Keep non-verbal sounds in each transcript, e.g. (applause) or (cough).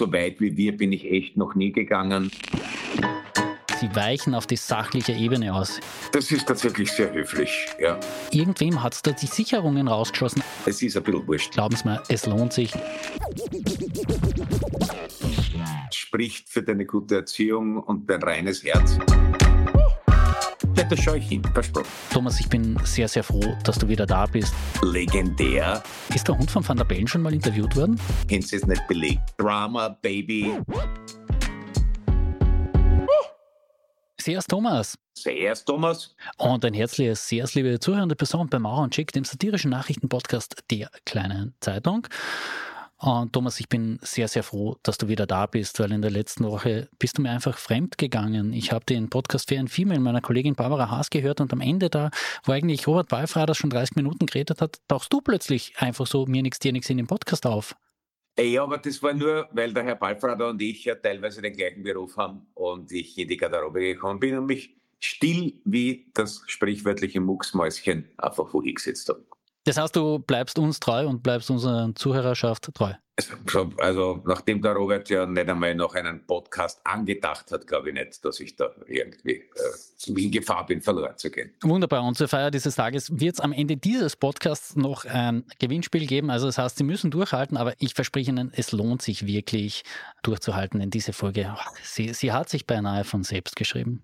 so weit wie wir bin ich echt noch nie gegangen. Sie weichen auf die sachliche Ebene aus. Das ist tatsächlich sehr höflich, ja. Irgendwem hat es da die Sicherungen rausgeschossen. Es ist ein bisschen wurscht. Glauben Sie mir, es lohnt sich. Spricht für deine gute Erziehung und dein reines Herz. Ja, das schaue ich hin, versprochen. Thomas, ich bin sehr, sehr froh, dass du wieder da bist. Legendär. Ist der Hund von Van der Bellen schon mal interviewt worden? Kennst du es nicht belegt? Drama, Baby. Servus Thomas. Servus Thomas. Und ein herzliches, sehr liebe zuhörende Person bei Mauer und Check, dem satirischen Nachrichtenpodcast der kleinen Zeitung. Und Thomas, ich bin sehr, sehr froh, dass du wieder da bist, weil in der letzten Woche bist du mir einfach fremd gegangen. Ich habe den Podcast für ein Female meiner Kollegin Barbara Haas gehört und am Ende da, wo eigentlich Robert Beifrader schon 30 Minuten geredet hat, tauchst du plötzlich einfach so mir nichts, dir nichts in den Podcast auf. Ja, aber das war nur, weil der Herr Balfrader und ich ja teilweise den gleichen Beruf haben und ich in die Garderobe gekommen bin und mich still wie das sprichwörtliche Mucksmäuschen einfach wo ich gesetzt habe. Das heißt, du bleibst uns treu und bleibst unserer Zuhörerschaft treu. Also, also, nachdem der Robert ja nicht einmal noch einen Podcast angedacht hat, glaube ich nicht, dass ich da irgendwie äh, in Gefahr bin, verloren zu gehen. Wunderbar. Und zur Feier dieses Tages wird es am Ende dieses Podcasts noch ein Gewinnspiel geben. Also das heißt, Sie müssen durchhalten, aber ich verspreche Ihnen, es lohnt sich wirklich durchzuhalten, denn diese Folge, sie, sie hat sich beinahe von selbst geschrieben.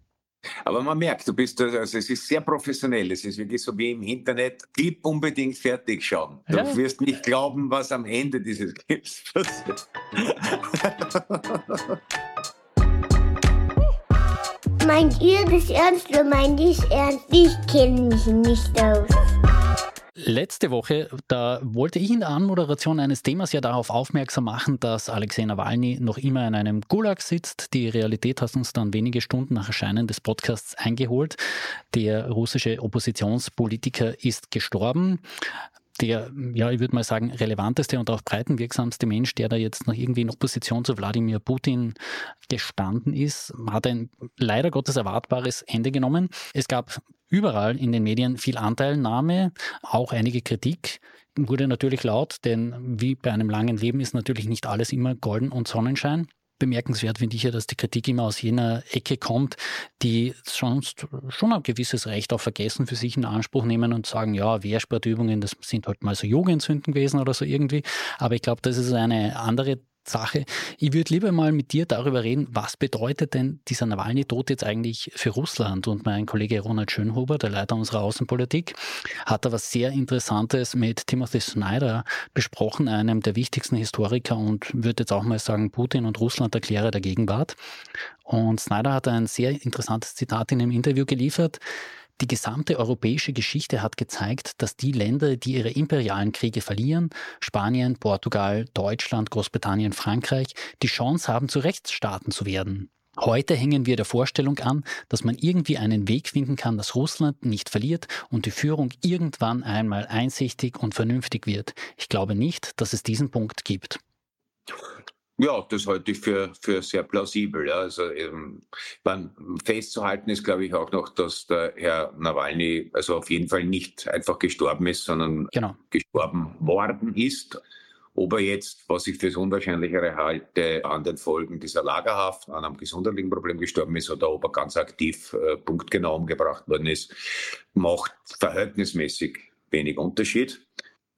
Aber man merkt, du bist, also es ist sehr professionell. Es ist wirklich so wie im Internet. Clip unbedingt fertig schauen. Du ja. wirst nicht glauben, was am Ende dieses Clips (laughs) passiert. Meint ihr das ernst oder meint ihr es ernst? Ich kenne mich nicht aus. Letzte Woche, da wollte ich in der Anmoderation eines Themas ja darauf aufmerksam machen, dass Alexei Nawalny noch immer in einem Gulag sitzt. Die Realität hat uns dann wenige Stunden nach Erscheinen des Podcasts eingeholt. Der russische Oppositionspolitiker ist gestorben der, ja, ich würde mal sagen, relevanteste und auch breitenwirksamste Mensch, der da jetzt noch irgendwie in Opposition zu Wladimir Putin gestanden ist, hat ein leider Gottes erwartbares Ende genommen. Es gab überall in den Medien viel Anteilnahme, auch einige Kritik wurde natürlich laut, denn wie bei einem langen Leben ist natürlich nicht alles immer golden und Sonnenschein. Bemerkenswert finde ich ja, dass die Kritik immer aus jener Ecke kommt, die sonst schon ein gewisses Recht auf Vergessen für sich in Anspruch nehmen und sagen, ja, Wehrsportübungen, das sind halt mal so Jugendsünden gewesen oder so irgendwie. Aber ich glaube, das ist eine andere Sache. Ich würde lieber mal mit dir darüber reden, was bedeutet denn dieser Nawalny-Tod jetzt eigentlich für Russland? Und mein Kollege Ronald Schönhuber, der Leiter unserer Außenpolitik, hat da was sehr Interessantes mit Timothy Snyder besprochen, einem der wichtigsten Historiker und würde jetzt auch mal sagen, Putin und Russland Erklärer der Gegenwart. Und Snyder hat ein sehr interessantes Zitat in einem Interview geliefert. Die gesamte europäische Geschichte hat gezeigt, dass die Länder, die ihre imperialen Kriege verlieren, Spanien, Portugal, Deutschland, Großbritannien, Frankreich, die Chance haben, zu Rechtsstaaten zu werden. Heute hängen wir der Vorstellung an, dass man irgendwie einen Weg finden kann, dass Russland nicht verliert und die Führung irgendwann einmal einsichtig und vernünftig wird. Ich glaube nicht, dass es diesen Punkt gibt. Ja, das halte ich für, für sehr plausibel. Ja. Also ähm, festzuhalten ist, glaube ich, auch noch, dass der Herr Nawalny also auf jeden Fall nicht einfach gestorben ist, sondern genau. gestorben worden ist. Ob er jetzt, was ich für das Unwahrscheinlichere halte, an den Folgen dieser Lagerhaft, an einem gesundheitlichen Problem gestorben ist oder ob er ganz aktiv äh, punktgenau umgebracht worden ist, macht verhältnismäßig wenig Unterschied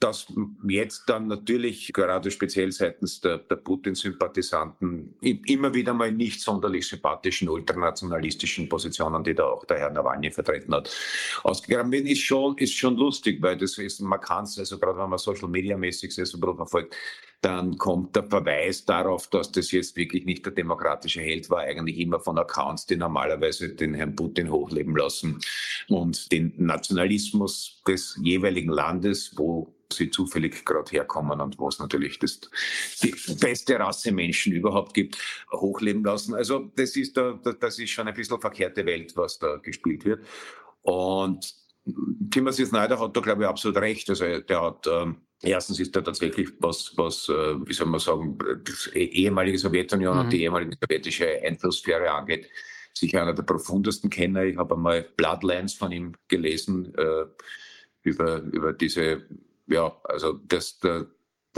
dass jetzt dann natürlich gerade speziell seitens der, der Putin-Sympathisanten immer wieder mal nicht sonderlich sympathischen ultranationalistischen Positionen, die da auch der Herr Nawalny vertreten hat, ausgegraben werden, ist schon, ist schon lustig, weil das ist, man kann es, also gerade wenn man Social Media mäßig so verfolgt, dann kommt der Verweis darauf, dass das jetzt wirklich nicht der demokratische Held war, eigentlich immer von Accounts, die normalerweise den Herrn Putin hochleben lassen und den Nationalismus des jeweiligen Landes, wo sie zufällig gerade herkommen und wo es natürlich das, die beste Rasse Menschen überhaupt gibt, hochleben lassen. Also das ist, da, das ist schon ein bisschen verkehrte Welt, was da gespielt wird. Und Timothy Snyder hat da, glaube ich, absolut recht. Also der hat, ähm, erstens ist er tatsächlich, was, was, äh, wie soll man sagen, die ehemalige Sowjetunion mhm. und die ehemalige sowjetische Einflusssphäre angeht, sicher einer der profundesten Kenner. Ich habe einmal Bloodlines von ihm gelesen, äh, über, über diese ja, also das, der,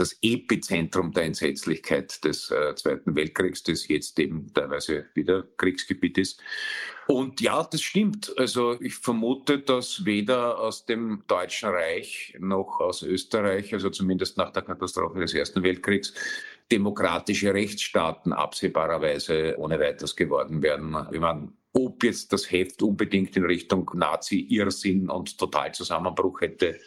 das Epizentrum der Entsetzlichkeit des äh, Zweiten Weltkriegs, das jetzt eben teilweise wieder Kriegsgebiet ist. Und ja, das stimmt. Also ich vermute, dass weder aus dem Deutschen Reich noch aus Österreich, also zumindest nach der Katastrophe des Ersten Weltkriegs, demokratische Rechtsstaaten absehbarerweise ohne weiteres geworden werden. Ich meine, ob jetzt das Heft unbedingt in Richtung Nazi-Irrsinn und Totalzusammenbruch hätte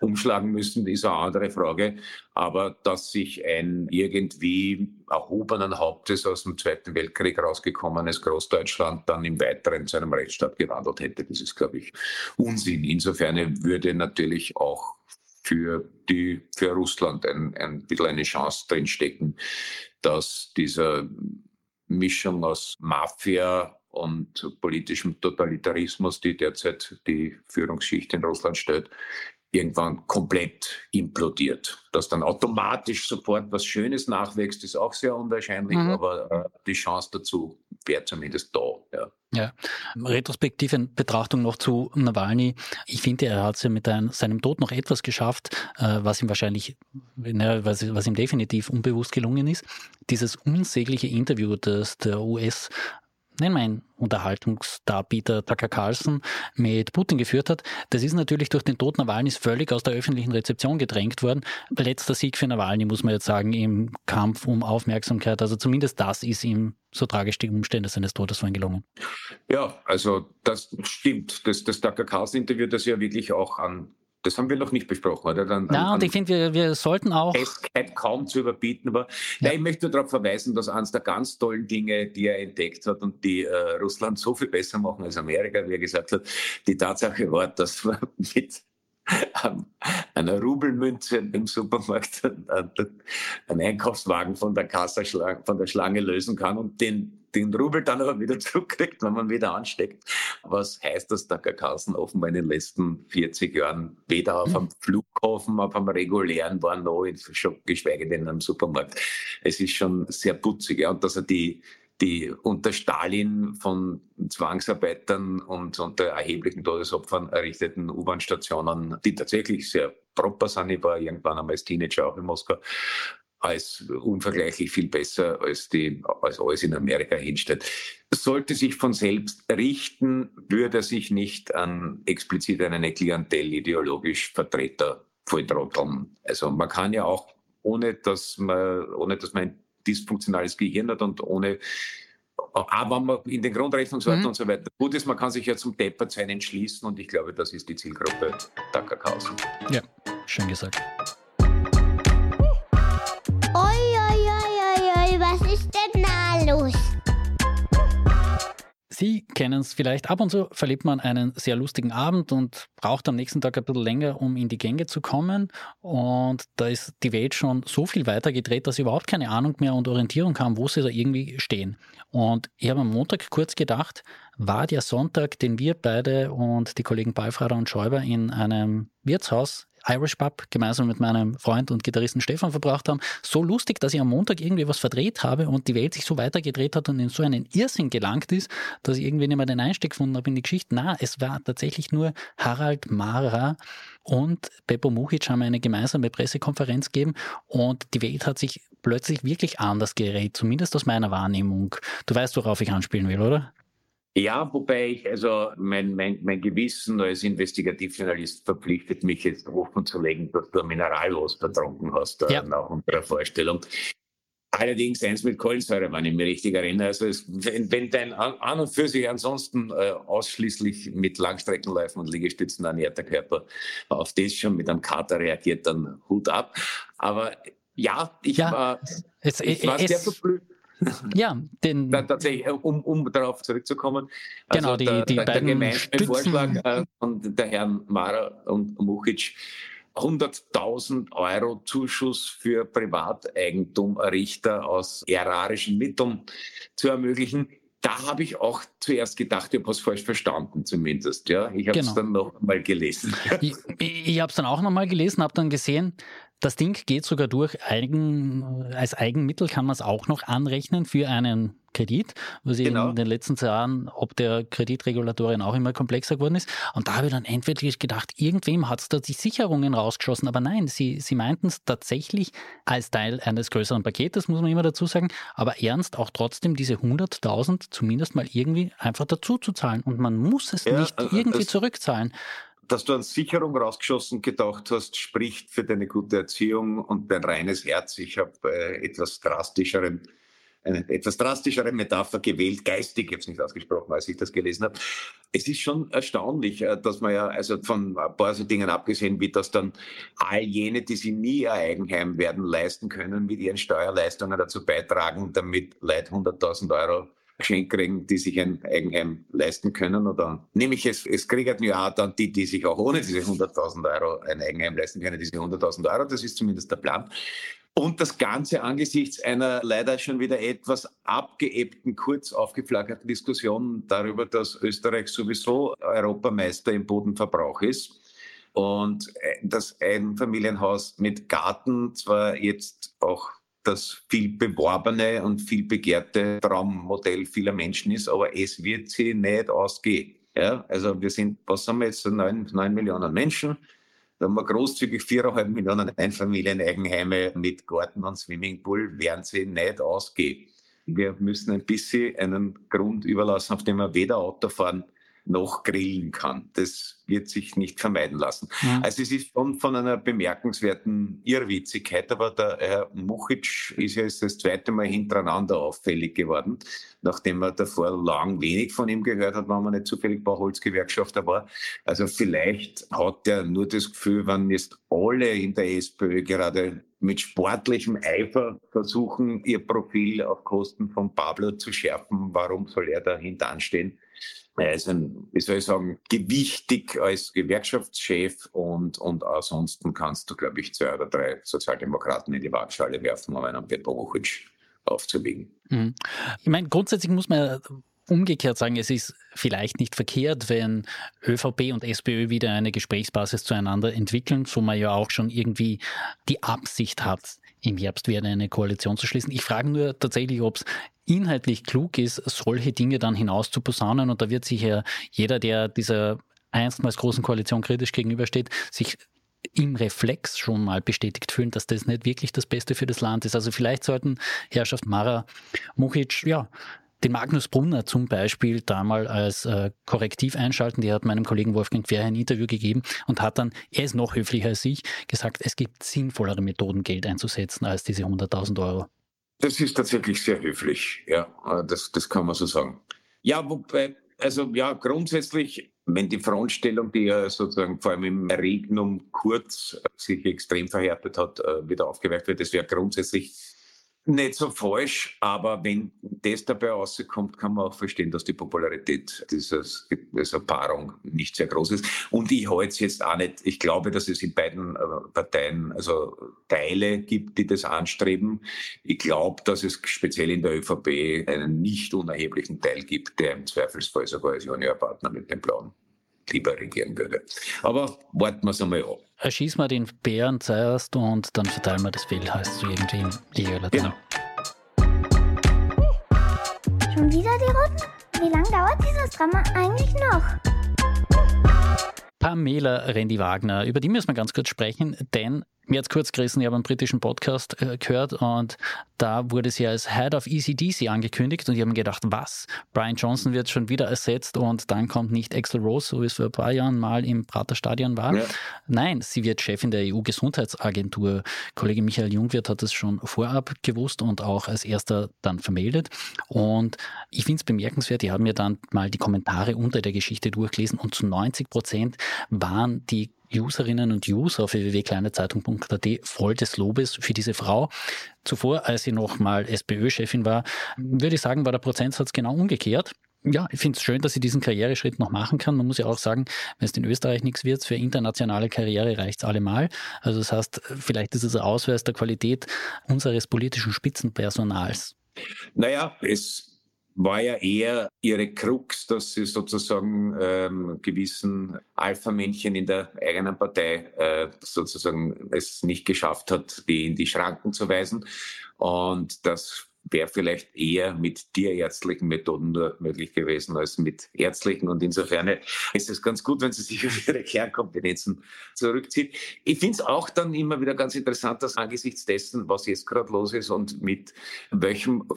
umschlagen müssen, ist eine andere Frage. Aber dass sich ein irgendwie erhobenen Hauptes aus dem Zweiten Weltkrieg rausgekommenes Großdeutschland dann im Weiteren zu einem Rechtsstaat gewandelt hätte, das ist, glaube ich, Unsinn. Insofern würde natürlich auch für die, für Russland ein, ein bisschen eine Chance drinstecken, dass dieser Mischung aus Mafia und politischem Totalitarismus, die derzeit die Führungsschicht in Russland stellt, irgendwann komplett implodiert. Dass dann automatisch sofort was Schönes nachwächst, ist auch sehr unwahrscheinlich, mhm. aber äh, die Chance dazu wäre zumindest da. Ja. Ja, retrospektive Betrachtung noch zu Nawalny. Ich finde, er hat es ja mit ein, seinem Tod noch etwas geschafft, äh, was ihm wahrscheinlich, was, was ihm definitiv unbewusst gelungen ist. Dieses unsägliche Interview, das der US wir ihn Unterhaltungsdarbieter Tucker Carlson mit Putin geführt hat. Das ist natürlich durch den Tod Nawalnys völlig aus der öffentlichen Rezeption gedrängt worden. Letzter Sieg für Nawalny, muss man jetzt sagen, im Kampf um Aufmerksamkeit. Also zumindest das ist ihm, so tragisch die Umstände seines Todes vorhin gelungen. Ja, also das stimmt. Das, das Tucker Carlson-Interview, das ja wirklich auch an das haben wir noch nicht besprochen, oder? Dann, ja, und ich finde, wir, wir sollten auch. Festkeit kaum zu überbieten. Aber ja. ja. ich möchte nur darauf verweisen, dass eines der ganz tollen Dinge, die er entdeckt hat und die äh, Russland so viel besser machen als Amerika, wie er gesagt hat, die Tatsache war, dass man (laughs) mit einer Rubelmünze im Supermarkt einen Einkaufswagen von der Kasse, von der Schlange lösen kann und den den Rubel dann aber wieder (laughs) zurückkriegt, wenn man wieder ansteckt. Was heißt das, der Carlsen offenbar in den letzten 40 Jahren weder auf einem Flughafen, auf einem regulären war noch, schon geschweige denn am Supermarkt. Es ist schon sehr putzig, ja, und dass er die, die unter Stalin von Zwangsarbeitern und unter erheblichen Todesopfern errichteten U-Bahn-Stationen, die tatsächlich sehr proper sind. Ich war irgendwann einmal als Teenager auch in Moskau als unvergleichlich viel besser als die, als alles in Amerika hinstellt. Sollte sich von selbst richten, würde er sich nicht an explizit an eine Klientel ideologisch Vertreter volltrotteln. Also man kann ja auch, ohne dass man, ohne dass man ein dysfunktionales Gehirn hat und ohne aber wenn man in den Grundrechnungsordnungen mhm. und so weiter gut ist, man kann sich ja zum Deppert sein entschließen und ich glaube, das ist die Zielgruppe Kakaos. Ja, schön gesagt. Sie kennen es vielleicht. Ab und zu verlebt man einen sehr lustigen Abend und braucht am nächsten Tag ein bisschen länger, um in die Gänge zu kommen. Und da ist die Welt schon so viel weiter gedreht, dass sie überhaupt keine Ahnung mehr und Orientierung haben, wo sie da irgendwie stehen. Und ich habe am Montag kurz gedacht, war der Sonntag, den wir beide und die Kollegen Balfrader und Schäuber in einem Wirtshaus Irish Pub gemeinsam mit meinem Freund und Gitarristen Stefan verbracht haben, so lustig, dass ich am Montag irgendwie was verdreht habe und die Welt sich so weitergedreht hat und in so einen Irrsinn gelangt ist, dass ich irgendwie nicht mehr den Einstieg gefunden habe in die Geschichte. Na, es war tatsächlich nur Harald Mara und Beppo Mujic haben eine gemeinsame Pressekonferenz gegeben und die Welt hat sich plötzlich wirklich anders gerät, zumindest aus meiner Wahrnehmung. Du weißt, worauf ich anspielen will, oder? Ja, wobei ich, also mein, mein, mein Gewissen als Investigativjournalist verpflichtet mich jetzt offen zu legen, dass du Minerallos vertrunken hast äh, ja. nach unserer Vorstellung. Allerdings eins mit Kohlensäure, wenn ich mich richtig erinnere. Also es, wenn, wenn dein an, und für sich ansonsten äh, ausschließlich mit Langstreckenläufen und Liegestützen ernährter Körper auf das schon mit einem Kater reagiert, dann Hut ab. Aber ja, ich ja, war, es, ich war es, sehr verblüfft ja, den. (laughs) Da, tatsächlich, äh, um, um darauf zurückzukommen. Also genau, die, der, die der, beiden der gemeinsame Vorschlag äh, von der Herrn Mara und Muchic, 100.000 Euro Zuschuss für Privateigentumerrichter aus erarischen Mitteln zu ermöglichen. Da habe ich auch zuerst gedacht, ich habe was falsch verstanden zumindest. Ja, ich habe es genau. dann noch mal gelesen. Ich, ich habe es dann auch noch mal gelesen, habe dann gesehen, das Ding geht sogar durch Eigen, als Eigenmittel kann man es auch noch anrechnen für einen Kredit, was genau. in den letzten Jahren ob der Kreditregulatorien auch immer komplexer geworden ist. Und da habe ich dann entweder gedacht, irgendwem hat es da die Sicherungen rausgeschossen. Aber nein, sie, sie meinten es tatsächlich als Teil eines größeren Paketes, muss man immer dazu sagen. Aber ernst auch trotzdem diese 100.000 zumindest mal irgendwie einfach dazu zu zahlen. Und man muss es ja, nicht also irgendwie zurückzahlen dass du an Sicherung rausgeschossen gedacht hast, spricht für deine gute Erziehung und dein reines Herz. Ich habe äh, etwas drastischeren eine etwas drastischere Metapher gewählt, geistig, es nicht ausgesprochen, als ich das gelesen habe. Es ist schon erstaunlich, äh, dass man ja, also von ein paar so Dingen abgesehen, wie das dann all jene, die sich nie ihr Eigenheim werden leisten können, mit ihren Steuerleistungen dazu beitragen, damit Leute 100.000 Euro geschenkt kriegen, die sich ein Eigenheim leisten können. Oder nämlich es, es kriegen ja auch dann die, die sich auch ohne diese 100.000 Euro ein Eigenheim leisten können, diese 100.000 Euro. Das ist zumindest der Plan. Und das Ganze angesichts einer leider schon wieder etwas abgeebbten, kurz aufgeflackerten Diskussion darüber, dass Österreich sowieso Europameister im Bodenverbrauch ist. Und äh, das Einfamilienhaus mit Garten zwar jetzt auch das viel beworbene und viel begehrte Traummodell vieler Menschen ist, aber es wird sie nicht ausgehen. Ja, also wir sind, was haben wir jetzt, neun, Millionen Menschen. Da haben wir großzügig viereinhalb Millionen Einfamilien-Eigenheime mit Garten und Swimmingpool, werden sie nicht ausgehen. Wir müssen ein bisschen einen Grund überlassen, auf dem wir weder Auto fahren noch grillen kann. Das wird sich nicht vermeiden lassen. Ja. Also es ist von, von einer bemerkenswerten Irrwitzigkeit, aber der Herr Muchic ist ja jetzt das zweite Mal hintereinander auffällig geworden, nachdem man davor lang wenig von ihm gehört hat, wenn man nicht zufällig Bauholzgewerkschafter war. Also vielleicht hat er nur das Gefühl, wenn jetzt alle in der SPÖ gerade mit sportlichem Eifer versuchen, ihr Profil auf Kosten von Pablo zu schärfen, warum soll er da hintanstehen? Er ist ein, wie soll ich sagen, gewichtig als Gewerkschaftschef und, und ansonsten kannst du, glaube ich, zwei oder drei Sozialdemokraten in die Waagschale werfen, um einen Petro Wuchic aufzuwiegen. Mhm. Ich meine, grundsätzlich muss man umgekehrt sagen, es ist vielleicht nicht verkehrt, wenn ÖVP und SPÖ wieder eine Gesprächsbasis zueinander entwickeln, so man ja auch schon irgendwie die Absicht hat, im Herbst wieder eine Koalition zu schließen. Ich frage nur tatsächlich, ob es inhaltlich klug ist, solche Dinge dann hinaus zu posaunen. Und da wird sich ja jeder, der dieser einstmals großen Koalition kritisch gegenübersteht, sich im Reflex schon mal bestätigt fühlen, dass das nicht wirklich das Beste für das Land ist. Also vielleicht sollten Herrschaft Mara Muchic, ja, den Magnus Brunner zum Beispiel da mal als äh, Korrektiv einschalten. Der hat meinem Kollegen Wolfgang Quer ein Interview gegeben und hat dann, er ist noch höflicher als ich, gesagt, es gibt sinnvollere Methoden, Geld einzusetzen als diese 100.000 Euro. Das ist tatsächlich sehr höflich, ja, das, das kann man so sagen. Ja, wobei, also ja, grundsätzlich, wenn die Frontstellung, die ja sozusagen vor allem im Regnum kurz sich extrem verhärtet hat, äh, wieder aufgeweicht wird, das wäre grundsätzlich nicht so falsch, aber wenn das dabei rauskommt, kann man auch verstehen, dass die Popularität dieses, dieser Paarung nicht sehr groß ist. Und ich halte es jetzt auch nicht, ich glaube, dass es in beiden äh, Parteien also Teile gibt, die das anstreben. Ich glaube, dass es speziell in der ÖVP einen nicht unerheblichen Teil gibt, der im Zweifelsfall sogar als Juniorpartner mit dem Blauen lieber regieren würde. Aber warten wir es einmal ab. Erschießen wir den Bären zuerst und dann verteilen wir das Fell, heißt so irgendwie im Liga-Latein. Schon wieder die Roten? Wie lange dauert dieses Drama eigentlich noch? Pamela Rendi Wagner, über die müssen wir ganz kurz sprechen, denn mir jetzt kurz gerissen, ich habe einen britischen Podcast äh, gehört und da wurde sie als Head of ECDC angekündigt und ich habe mir gedacht, was? Brian Johnson wird schon wieder ersetzt und dann kommt nicht Axel Rose, so wie es vor ein paar Jahren mal im Praterstadion war. Ja. Nein, sie wird Chefin der EU-Gesundheitsagentur. Kollege Michael Jungwirth hat es schon vorab gewusst und auch als erster dann vermeldet. Und ich finde es bemerkenswert, die haben mir dann mal die Kommentare unter der Geschichte durchgelesen und zu 90 Prozent waren die Userinnen und User auf www.kleinezeitung.at voll des Lobes für diese Frau. Zuvor, als sie noch mal SPÖ-Chefin war, würde ich sagen, war der Prozentsatz genau umgekehrt. Ja, ich finde es schön, dass sie diesen Karriereschritt noch machen kann. Man muss ja auch sagen, wenn es in Österreich nichts wird, für internationale Karriere reicht es allemal. Also das heißt, vielleicht ist es ein Ausweis der Qualität unseres politischen Spitzenpersonals. Naja, es war ja eher ihre Krux, dass sie sozusagen ähm, gewissen Alpha-Männchen in der eigenen Partei äh, sozusagen es nicht geschafft hat, die in die Schranken zu weisen. Und das wäre vielleicht eher mit tierärztlichen Methoden nur möglich gewesen als mit ärztlichen. Und insofern ist es ganz gut, wenn sie sich (laughs) auf ihre Kernkompetenzen zurückzieht. Ich finde es auch dann immer wieder ganz interessant, dass angesichts dessen, was jetzt gerade los ist und mit welchem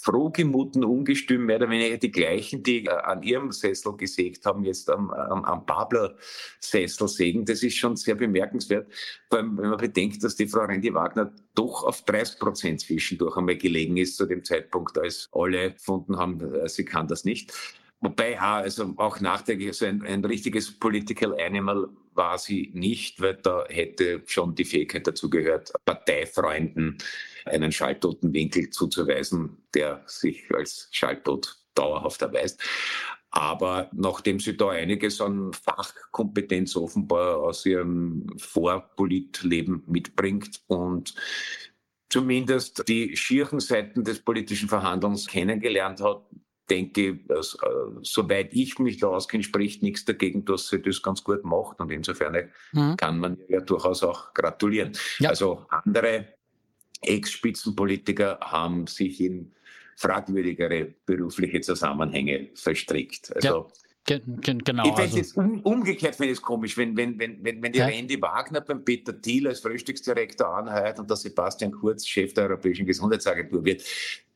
frohgemuten Ungestüm mehr oder weniger die gleichen, die äh, an ihrem Sessel gesägt haben, jetzt am, am, am Babler-Sessel sägen. Das ist schon sehr bemerkenswert, vor allem wenn man bedenkt, dass die Frau Randy Wagner doch auf 30 Prozent zwischendurch einmal gelegen ist zu dem Zeitpunkt, als alle gefunden haben, äh, sie kann das nicht. Wobei, ja, also auch nachträglich, so ein, ein richtiges Political Animal war sie nicht, weil da hätte schon die Fähigkeit dazu gehört, Parteifreunden einen schalltoten Winkel zuzuweisen, der sich als schalltot dauerhaft erweist. Aber nachdem sie da einiges an Fachkompetenz offenbar aus ihrem Vorpolitleben mitbringt und zumindest die schieren Seiten des politischen Verhandelns kennengelernt hat, denke, dass, äh, soweit ich mich da auskenne, spricht nichts dagegen, dass sie das ganz gut macht. Und insofern mhm. kann man ja durchaus auch gratulieren. Ja. Also andere Ex-Spitzenpolitiker haben sich in fragwürdigere berufliche Zusammenhänge verstrickt. Also, ja. Genau. Ich also. um, umgekehrt finde ich es komisch, wenn, wenn, wenn, wenn, wenn die ja. Randy Wagner beim Peter Thiel als Frühstücksdirektor anheuert und der Sebastian Kurz Chef der Europäischen Gesundheitsagentur wird,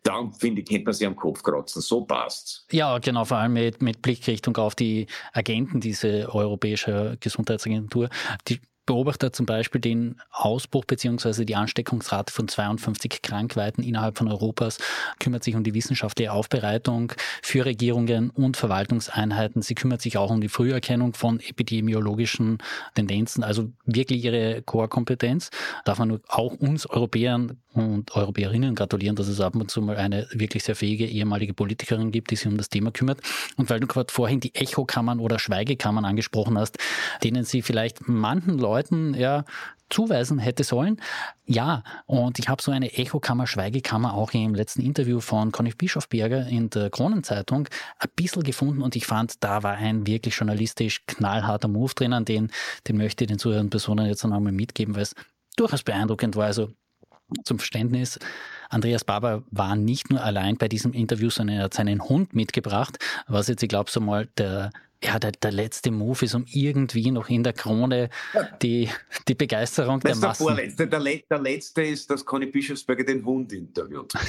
dann finde ich, könnte man sich am Kopf kratzen. So passt's. Ja, genau, vor allem mit, mit Blickrichtung auf die Agenten dieser Europäischen Gesundheitsagentur. Die beobachtet zum Beispiel den Ausbruch bzw. die Ansteckungsrate von 52 Krankheiten innerhalb von Europas, kümmert sich um die wissenschaftliche Aufbereitung für Regierungen und Verwaltungseinheiten. Sie kümmert sich auch um die Früherkennung von epidemiologischen Tendenzen, also wirklich ihre Core-Kompetenz. Darf man auch uns Europäern und Europäerinnen gratulieren, dass es ab und zu mal eine wirklich sehr fähige ehemalige Politikerin gibt, die sich um das Thema kümmert. Und weil du gerade vorhin die Echokammern oder Schweigekammern angesprochen hast, denen sie vielleicht manchen Leuten ja zuweisen hätte sollen. Ja, und ich habe so eine Echokammer, Schweigekammer auch im letzten Interview von Conny Bischofberger in der Kronenzeitung ein bisschen gefunden und ich fand, da war ein wirklich journalistisch knallharter Move drinnen, den, den möchte ich den zuhörenden Personen jetzt noch einmal mitgeben, weil es durchaus beeindruckend war. Also zum Verständnis, Andreas Barber war nicht nur allein bei diesem Interview, sondern er hat seinen Hund mitgebracht, was jetzt, ich glaube, so mal der ja, der, der letzte Move ist, um irgendwie noch in der Krone die, die Begeisterung das der Massen... Der, vorletzte. Der, der letzte ist, dass Conny Bischofsberger den Hund interviewt. (laughs)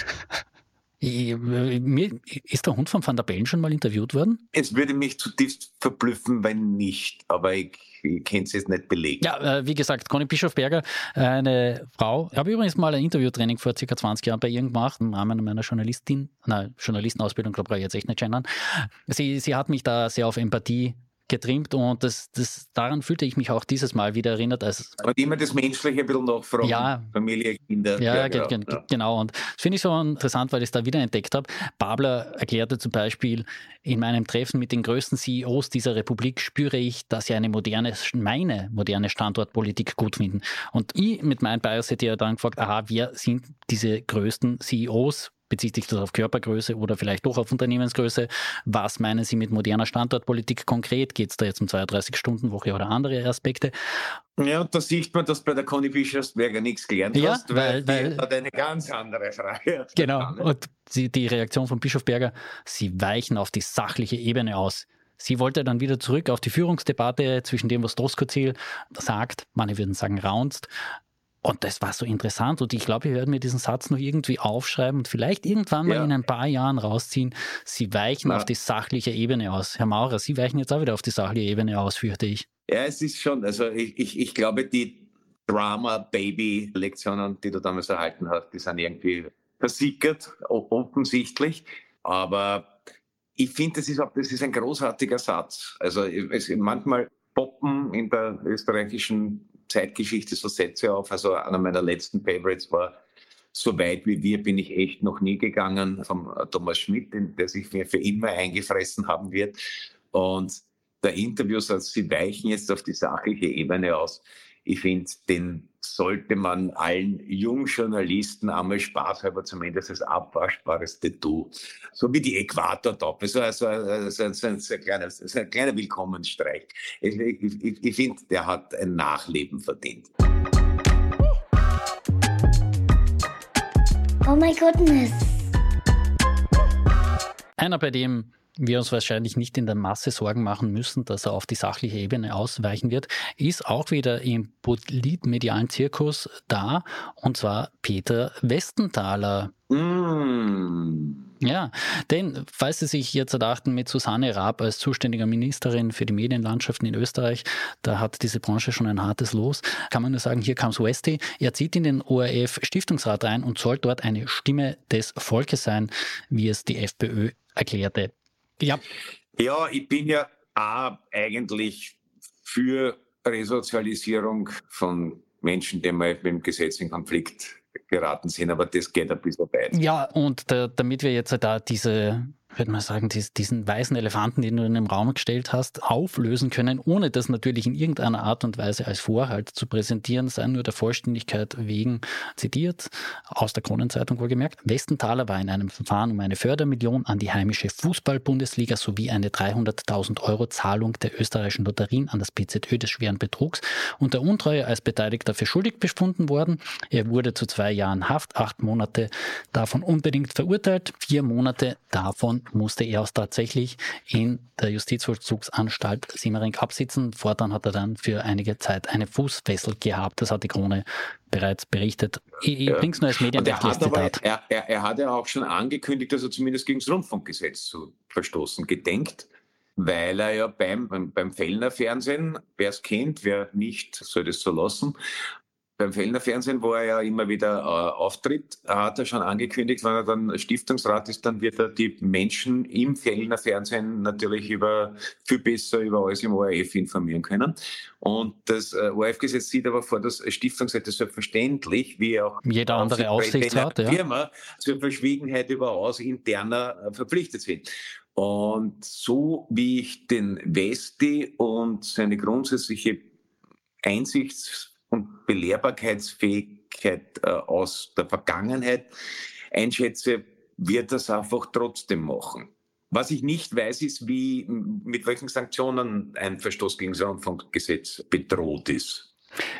Ist der Hund von Van der Bellen schon mal interviewt worden? Es würde mich zutiefst verblüffen, wenn nicht, aber ich, ich kann es nicht belegen. Ja, äh, wie gesagt, Conny Bischofberger, eine Frau, ich habe übrigens mal ein Interviewtraining vor circa 20 Jahren bei ihr gemacht, im Rahmen meiner Journalistin, nein, Journalistenausbildung, glaube ich, jetzt echt nicht gendern. Sie, sie hat mich da sehr auf Empathie getrimmt und das, das, daran fühlte ich mich auch dieses Mal wieder erinnert. Als, Aber immer das Menschliche ein bisschen noch von ja, Familie, Kinder. Ja, ja, genau, ja. genau. Und das finde ich so interessant, weil ich es da wieder entdeckt habe. Babler erklärte zum Beispiel, in meinem Treffen mit den größten CEOs dieser Republik spüre ich, dass sie eine moderne, meine moderne Standortpolitik gut finden. Und ich mit meinem Bias hätte ja dann gefragt, aha, wer sind diese größten CEOs? Bezieht sich das auf Körpergröße oder vielleicht doch auf Unternehmensgröße? Was meinen Sie mit moderner Standortpolitik konkret? Geht es da jetzt um 32-Stunden-Woche oder andere Aspekte? Ja, und da sieht man, dass bei der Conny Bischofsberger nichts gelernt ja, hast, weil, weil, weil hat eine ganz andere Frage. (laughs) Genau, und die, die Reaktion von Bischofsberger, sie weichen auf die sachliche Ebene aus. Sie wollte dann wieder zurück auf die Führungsdebatte zwischen dem, was Doskozil sagt, manche würden sagen raunzt, und das war so interessant und ich glaube, wir werden mir diesen Satz noch irgendwie aufschreiben und vielleicht irgendwann mal ja. in ein paar Jahren rausziehen. Sie weichen ja. auf die sachliche Ebene aus. Herr Maurer, Sie weichen jetzt auch wieder auf die sachliche Ebene aus, fürchte ich. Ja, es ist schon, also ich, ich, ich glaube, die Drama-Baby-Lektionen, die du damals erhalten hast, die sind irgendwie versickert, offensichtlich. Aber ich finde, das ist, das ist ein großartiger Satz. Also es, manchmal poppen in der österreichischen Zeitgeschichte so Sätze auf. Also einer meiner letzten Favorites war so weit wie wir bin ich echt noch nie gegangen vom Thomas Schmidt, der sich mir für immer eingefressen haben wird. Und der Interviewsatz, Sie weichen jetzt auf die sachliche Ebene aus. Ich finde, den sollte man allen Jungjournalisten einmal spaßhalber zumindest als abwaschbares Tattoo, so wie die Äquator-Top, so, also, also, also, ein, ein, kleiner, so ein kleiner Willkommensstreich. Ich, ich, ich finde, der hat ein Nachleben verdient. Mama, my goodness. Einer, bei dem wir uns wahrscheinlich nicht in der Masse Sorgen machen müssen, dass er auf die sachliche Ebene ausweichen wird, ist auch wieder im politmedialen Zirkus da, und zwar Peter Westenthaler. Mm. Ja, denn falls Sie sich jetzt dachten, mit Susanne Raab als zuständiger Ministerin für die Medienlandschaften in Österreich, da hat diese Branche schon ein hartes Los, kann man nur sagen, hier comes Westy. Er zieht in den ORF Stiftungsrat ein und soll dort eine Stimme des Volkes sein, wie es die FPÖ erklärte. Ja. Ja, ich bin ja auch eigentlich für Resozialisierung von Menschen, die mal mit dem Gesetz in Konflikt geraten sind, aber das geht ein bisschen weit. Ja, und da, damit wir jetzt da diese würde man sagen, diesen weißen Elefanten, den du in den Raum gestellt hast, auflösen können, ohne das natürlich in irgendeiner Art und Weise als Vorhalt zu präsentieren, sei nur der Vollständigkeit wegen zitiert, aus der Kronenzeitung wohlgemerkt. Westenthaler war in einem Verfahren um eine Fördermillion an die heimische Fußball-Bundesliga sowie eine 300.000 Euro Zahlung der österreichischen Lotterien an das PZÖ des schweren Betrugs und der Untreue als Beteiligter für schuldig befunden worden. Er wurde zu zwei Jahren Haft, acht Monate davon unbedingt verurteilt, vier Monate davon musste er auch tatsächlich in der Justizvollzugsanstalt Simmering absitzen. Fortan hat er dann für einige Zeit eine Fußfessel gehabt. Das hat die Krone bereits berichtet. Ich, ich bring's nur als medienrechtliches Zitat. Er, er, er hat ja auch schon angekündigt, dass er zumindest gegen das Rundfunkgesetz zu verstoßen gedenkt weil er ja beim, beim, beim Fellner Fernsehen, wer es kennt, wer nicht, soll das so lassen, beim Fellner Fernsehen, wo er ja immer wieder äh, auftritt, hat er schon angekündigt, wenn er dann Stiftungsrat ist, dann wird er die Menschen im Fellner Fernsehen natürlich über viel besser über alles im ORF informieren können. Und das äh, ORF-Gesetz sieht aber vor, dass Stiftungsräte selbstverständlich, wie auch jeder andere Aufsichtsrat, ja. Firma, zur Verschwiegenheit über aus interner äh, verpflichtet sind. Und so wie ich den Westi und seine grundsätzliche Einsichts und Belehrbarkeitsfähigkeit äh, aus der Vergangenheit einschätze, wird das einfach trotzdem machen. Was ich nicht weiß, ist, wie, mit welchen Sanktionen ein Verstoß gegen das Rundfunkgesetz bedroht ist.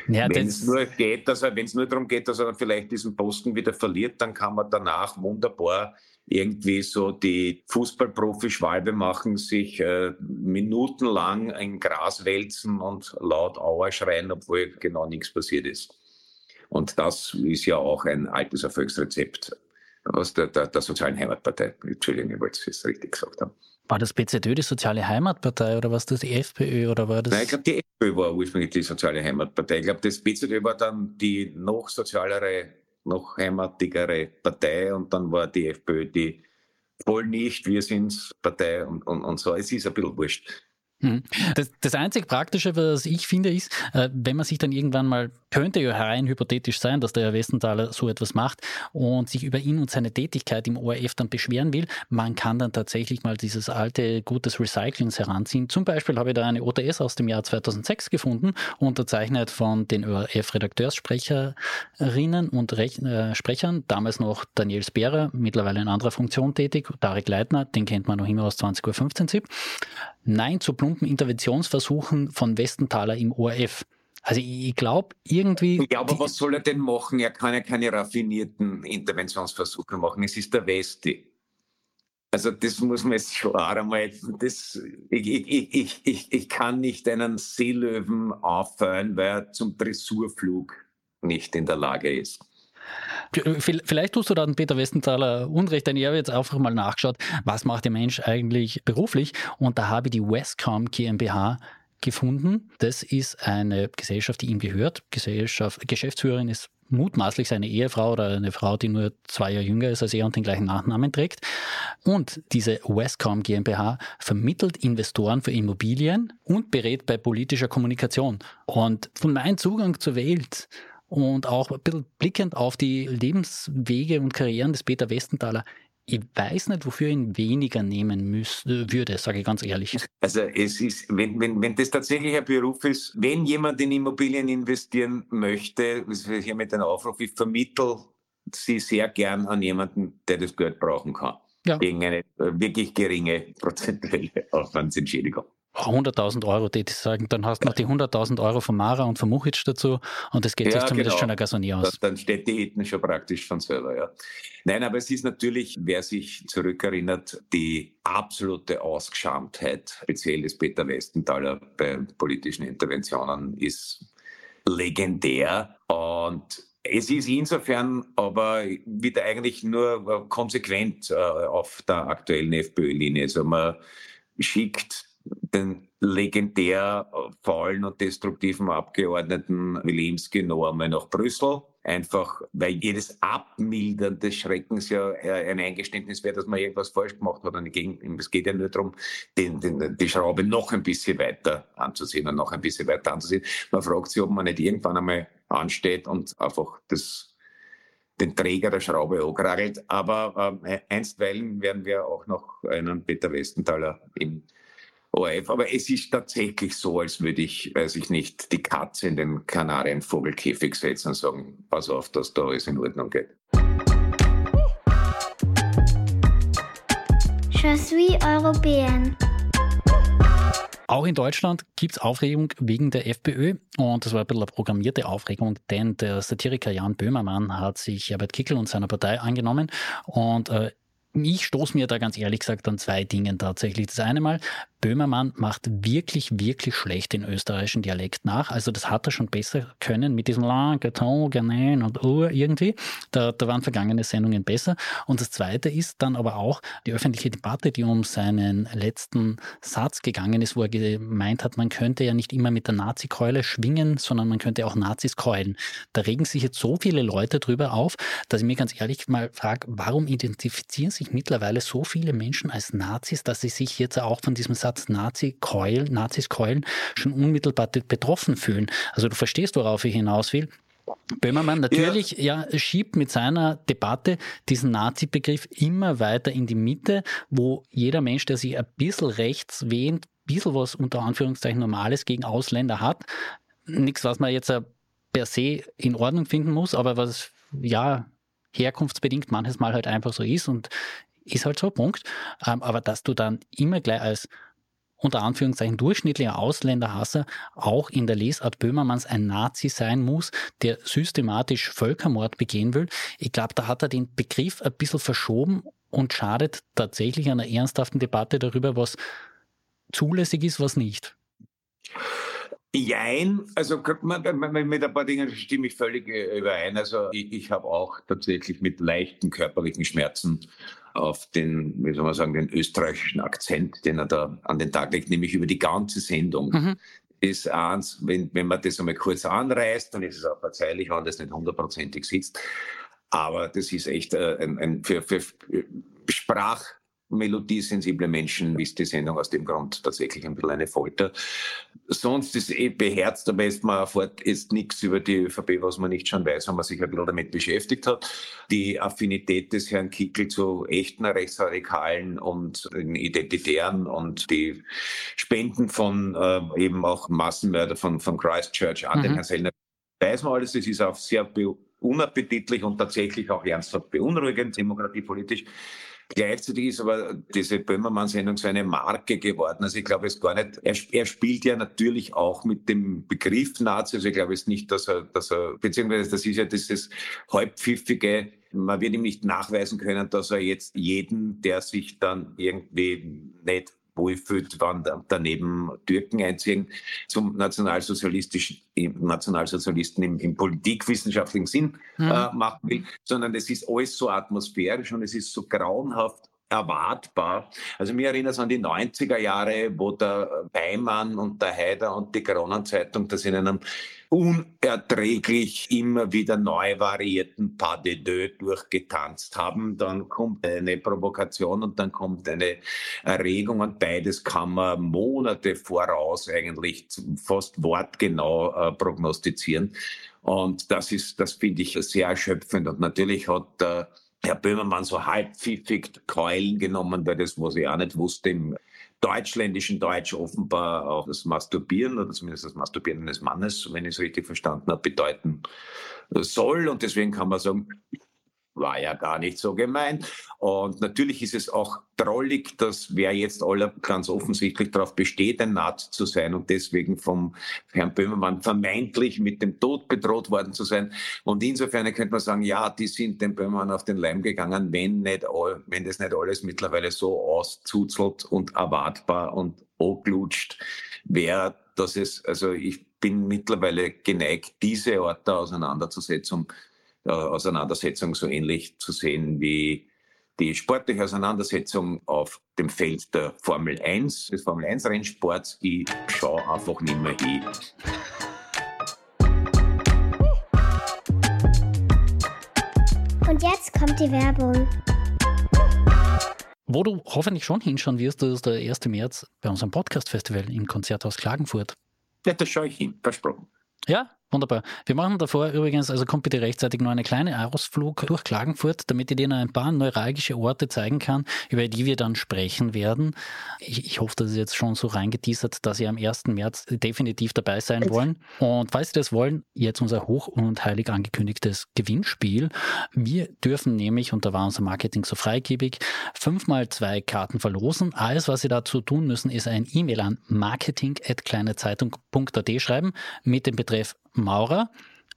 Ja, wenn es nur geht, dass er, wenn es nur darum geht, dass er vielleicht diesen Posten wieder verliert, dann kann man danach wunderbar irgendwie so die Fußballprofi-Schwalbe machen, sich äh, minutenlang ein Gras wälzen und laut Auer schreien, obwohl genau nichts passiert ist. Und das ist ja auch ein altes Erfolgsrezept aus der, der, der Sozialen Heimatpartei. Entschuldigung, ich wollte es richtig gesagt haben. War das PZÖ die Soziale Heimatpartei oder war das die FPÖ oder war das? Nein, ich glaube, die FPÖ war ursprünglich die Soziale Heimatpartei. Ich glaube, das PZÖ war dann die noch sozialere noch heimatigere Partei und dann war die FPÖ die voll nicht, wir sind Partei und, und, und so. Es ist ein bisschen wurscht. Hm. Das, das einzig Praktische, was ich finde, ist, äh, wenn man sich dann irgendwann mal, könnte ja rein hypothetisch sein, dass der Herr Westenthaler so etwas macht und sich über ihn und seine Tätigkeit im ORF dann beschweren will, man kann dann tatsächlich mal dieses alte Gutes Recyclings heranziehen. Zum Beispiel habe ich da eine OTS aus dem Jahr 2006 gefunden, unterzeichnet von den ORF-Redakteurssprecherinnen und Rech äh, Sprechern, damals noch Daniel Sperer, mittlerweile in anderer Funktion tätig, Tarek Leitner, den kennt man noch immer aus 20.15 Uhr. Nein zu plumpen Interventionsversuchen von Westenthaler im ORF. Also ich glaube irgendwie. Ja, aber was soll er denn machen? Er kann ja keine raffinierten Interventionsversuche machen. Es ist der Westi. Also das muss man jetzt auch einmal. Das, ich, ich, ich, ich, ich kann nicht einen Seelöwen auffallen, weil er zum Dressurflug nicht in der Lage ist. Vielleicht tust du dann Peter Westenthaler Unrecht, denn ich habe jetzt einfach mal nachgeschaut, was macht der Mensch eigentlich beruflich und da habe ich die Westcom GmbH gefunden. Das ist eine Gesellschaft, die ihm gehört. Gesellschaft, Geschäftsführerin ist mutmaßlich seine Ehefrau oder eine Frau, die nur zwei Jahre jünger ist als er und den gleichen Nachnamen trägt. Und diese Westcom GmbH vermittelt Investoren für Immobilien und berät bei politischer Kommunikation. Und von meinem Zugang zur Welt und auch ein bisschen blickend auf die Lebenswege und Karrieren des Peter Westenthaler. Ich weiß nicht, wofür ihn weniger nehmen müsste, würde, sage ich ganz ehrlich. Also es ist, wenn, wenn, wenn das tatsächlich ein Beruf ist, wenn jemand in Immobilien investieren möchte, das ist hier mit einem Aufruf, ich vermittle sie sehr gern an jemanden, der das Geld brauchen kann. Ja. Gegen eine äh, wirklich geringe prozentuelle Aufwandsentschädigung. 100.000 Euro, die sagen, dann hast du noch die 100.000 Euro von Mara und von Muchic dazu und das geht ja, sich zumindest genau. schon ein Gasonier aus. Dann steht die Ethnie schon praktisch von selber, ja. Nein, aber es ist natürlich, wer sich zurückerinnert, die absolute Ausgeschamtheit, speziell des Peter Westenthaler bei politischen Interventionen, ist legendär und es ist insofern aber wieder eigentlich nur konsequent äh, auf der aktuellen FPÖ-Linie. Also man schickt den legendär faulen und destruktiven Abgeordneten Wilimski noch einmal nach Brüssel. Einfach, weil jedes Abmildern des Schreckens ja ein Eingeständnis wäre, dass man irgendwas falsch gemacht hat. Es geht ja nur darum, den, den, die Schraube noch ein bisschen weiter anzusehen und noch ein bisschen weiter anzusehen. Man fragt sich, ob man nicht irgendwann einmal ansteht und einfach das, den Träger der Schraube ankragelt. Aber äh, einstweilen werden wir auch noch einen Peter Westenthaler im ORF. Aber es ist tatsächlich so, als würde ich, weiß ich nicht, die Katze in den Kanarienvogelkäfig setzen und sagen, pass auf, dass da alles in Ordnung geht. Je suis européenne. Auch in Deutschland gibt es Aufregung wegen der FPÖ und das war ein bisschen eine programmierte Aufregung, denn der Satiriker Jan Böhmermann hat sich Herbert Kickel und seiner Partei angenommen und äh, ich stoße mir da ganz ehrlich gesagt an zwei Dingen tatsächlich. Das eine Mal, Böhmermann macht wirklich, wirklich schlecht den österreichischen Dialekt nach. Also das hat er schon besser können mit diesem La, Gaton, Ganin und Ur irgendwie. Da, da waren vergangene Sendungen besser. Und das Zweite ist dann aber auch die öffentliche Debatte, die um seinen letzten Satz gegangen ist, wo er gemeint hat, man könnte ja nicht immer mit der Nazi-Keule schwingen, sondern man könnte auch Nazis keulen. Da regen sich jetzt so viele Leute drüber auf, dass ich mir ganz ehrlich mal frage, warum identifizieren sich mittlerweile so viele Menschen als Nazis, dass sie sich jetzt auch von diesem Satz Ansatz Nazi-Keulen, Nazis keulen, schon unmittelbar betroffen fühlen. Also du verstehst, worauf ich hinaus will. Böhmermann natürlich ja. ja. schiebt mit seiner Debatte diesen Nazi-Begriff immer weiter in die Mitte, wo jeder Mensch, der sich ein bisschen rechts wähnt, ein bisschen was unter Anführungszeichen Normales gegen Ausländer hat, nichts, was man jetzt per se in Ordnung finden muss, aber was ja herkunftsbedingt manches Mal halt einfach so ist und ist halt so, Punkt. Ähm, aber dass du dann immer gleich als unter Anführungszeichen durchschnittlicher Ausländerhasser auch in der Lesart Böhmermanns ein Nazi sein muss, der systematisch Völkermord begehen will. Ich glaube, da hat er den Begriff ein bisschen verschoben und schadet tatsächlich einer ernsthaften Debatte darüber, was zulässig ist, was nicht. Jein, also mit ein paar Dingen stimme ich völlig äh, überein. Also ich, ich habe auch tatsächlich mit leichten körperlichen Schmerzen auf den, wie soll man sagen, den österreichischen Akzent, den er da an den Tag legt, nämlich über die ganze Sendung. Mhm. Ist eins, wenn, wenn man das einmal kurz anreißt, dann ist es auch verzeihlich, wenn das nicht hundertprozentig sitzt. Aber das ist echt äh, ein, ein für, für Sprach, melodiesensible Menschen ist die Sendung aus dem Grund tatsächlich ein bisschen eine Folter. Sonst ist eh beherzt, aber jetzt mal fort ist nichts über die ÖVP, was man nicht schon weiß, wenn man sich ein bisschen damit beschäftigt hat. Die Affinität des Herrn Kickel zu echten Rechtsradikalen und Identitären und die Spenden von äh, eben auch Massenmörder von, von Christchurch an mhm. den Herrn Sellner, weiß man alles, es ist auch sehr unappetitlich und tatsächlich auch ernsthaft beunruhigend, demokratiepolitisch. Gleichzeitig ist aber diese Böhmermann-Sendung so eine Marke geworden. Also ich glaube es gar nicht, er, er, spielt ja natürlich auch mit dem Begriff Nazi. Also ich glaube es nicht, dass er, dass er, beziehungsweise das ist ja dieses halbpfiffige, man wird ihm nicht nachweisen können, dass er jetzt jeden, der sich dann irgendwie nicht wohlfühlt, wann daneben Türken einziehen, zum nationalsozialistischen, Nationalsozialisten im, im politikwissenschaftlichen Sinn mhm. äh, machen will, sondern es ist alles so atmosphärisch und es ist so grauenhaft erwartbar. Also mir erinnert es an die 90er Jahre, wo der Beimann und der Haider und die Kronenzeitung das in einem unerträglich immer wieder neu variierten Pas de deux durchgetanzt haben. Dann kommt eine Provokation und dann kommt eine Erregung und beides kann man Monate voraus eigentlich fast wortgenau äh, prognostizieren. Und das ist, das finde ich sehr erschöpfend. Und natürlich hat äh, Herr Böhmermann so halbpfiffig Keulen genommen, weil das, was ich auch nicht wusste, im deutschländischen Deutsch offenbar auch das Masturbieren oder zumindest das Masturbieren eines Mannes, wenn ich es richtig verstanden habe, bedeuten soll. Und deswegen kann man sagen, war ja gar nicht so gemeint. Und natürlich ist es auch drollig, dass wer jetzt alle ganz offensichtlich darauf besteht, ein Nazi zu sein und deswegen vom Herrn Böhmermann vermeintlich mit dem Tod bedroht worden zu sein. Und insofern könnte man sagen, ja, die sind dem Böhmermann auf den Leim gegangen, wenn nicht all, wenn das nicht alles mittlerweile so auszuzelt und erwartbar und anglutscht wäre, dass es, also ich bin mittlerweile geneigt, diese Art der Auseinandersetzung, äh, Auseinandersetzung so ähnlich zu sehen wie die sportliche Auseinandersetzung auf dem Feld der Formel 1, des Formel 1 Rennsports. Ich schaue einfach nicht mehr hin. Und jetzt kommt die Werbung. Wo du hoffentlich schon hinschauen wirst, das ist der 1. März bei unserem Podcast-Festival im Konzerthaus Klagenfurt. Ja, das schaue ich hin, versprochen. Ja, Wunderbar. Wir machen davor übrigens, also kommt bitte rechtzeitig noch eine kleine Ausflug durch Klagenfurt, damit ich dir noch ein paar neuralgische Orte zeigen kann, über die wir dann sprechen werden. Ich, ich hoffe, das ist jetzt schon so reingeteasert, dass ihr am 1. März definitiv dabei sein wollen. Und falls Sie das wollen, jetzt unser hoch und heilig angekündigtes Gewinnspiel. Wir dürfen nämlich, und da war unser Marketing so freigebig, fünfmal zwei Karten verlosen. Alles, was Sie dazu tun müssen, ist ein E-Mail an marketing.kleinezeitung.at schreiben mit dem Betreff Maurer.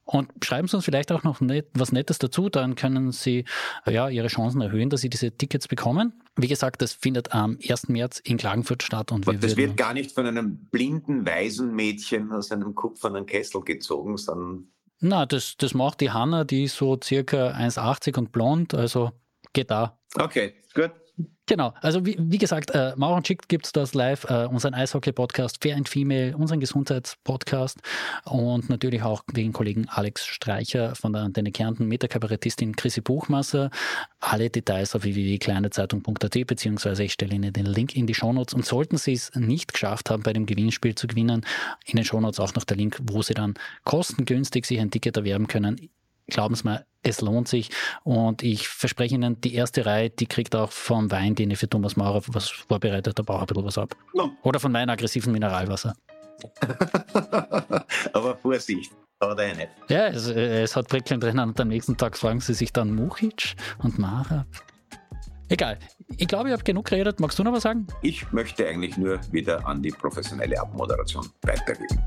Und schreiben Sie uns vielleicht auch noch net, was Nettes dazu, dann können Sie ja, Ihre Chancen erhöhen, dass Sie diese Tickets bekommen. Wie gesagt, das findet am 1. März in Klagenfurt statt. Und wir das wird gar nicht von einem blinden Waisenmädchen aus einem kupfernen Kessel gezogen, sondern. Na, das, das macht die Hanna, die ist so circa 1,80 und blond, also geht da. Okay, gut. Genau, also wie, wie gesagt, äh, Mauer und Schick gibt es das live, äh, unseren Eishockey-Podcast, Fair and Female, unseren Gesundheitspodcast und natürlich auch den Kollegen Alex Streicher von der Antenne Kärnten mit der Kabarettistin Chrissy Buchmasser. Alle Details auf www.kleinezeitung.at beziehungsweise ich stelle Ihnen den Link in die Shownotes. Und sollten Sie es nicht geschafft haben, bei dem Gewinnspiel zu gewinnen, in den Shownotes auch noch der Link, wo Sie dann kostengünstig sich ein Ticket erwerben können. Glauben Sie mir, es lohnt sich. Und ich verspreche Ihnen, die erste Reihe, die kriegt auch vom Wein, den ich für Thomas Maurer was vorbereitet habe, auch ein bisschen was ab. No. Oder von meinem aggressiven Mineralwasser. (laughs) Aber Vorsicht. Oder nicht. Ja, es, es hat Prickeln drin und am nächsten Tag fragen sie sich dann Muchic und Mara. Egal. Ich glaube, ich habe genug geredet. Magst du noch was sagen? Ich möchte eigentlich nur wieder an die professionelle Abmoderation weitergeben.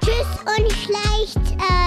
Tschüss und schleicht. Äh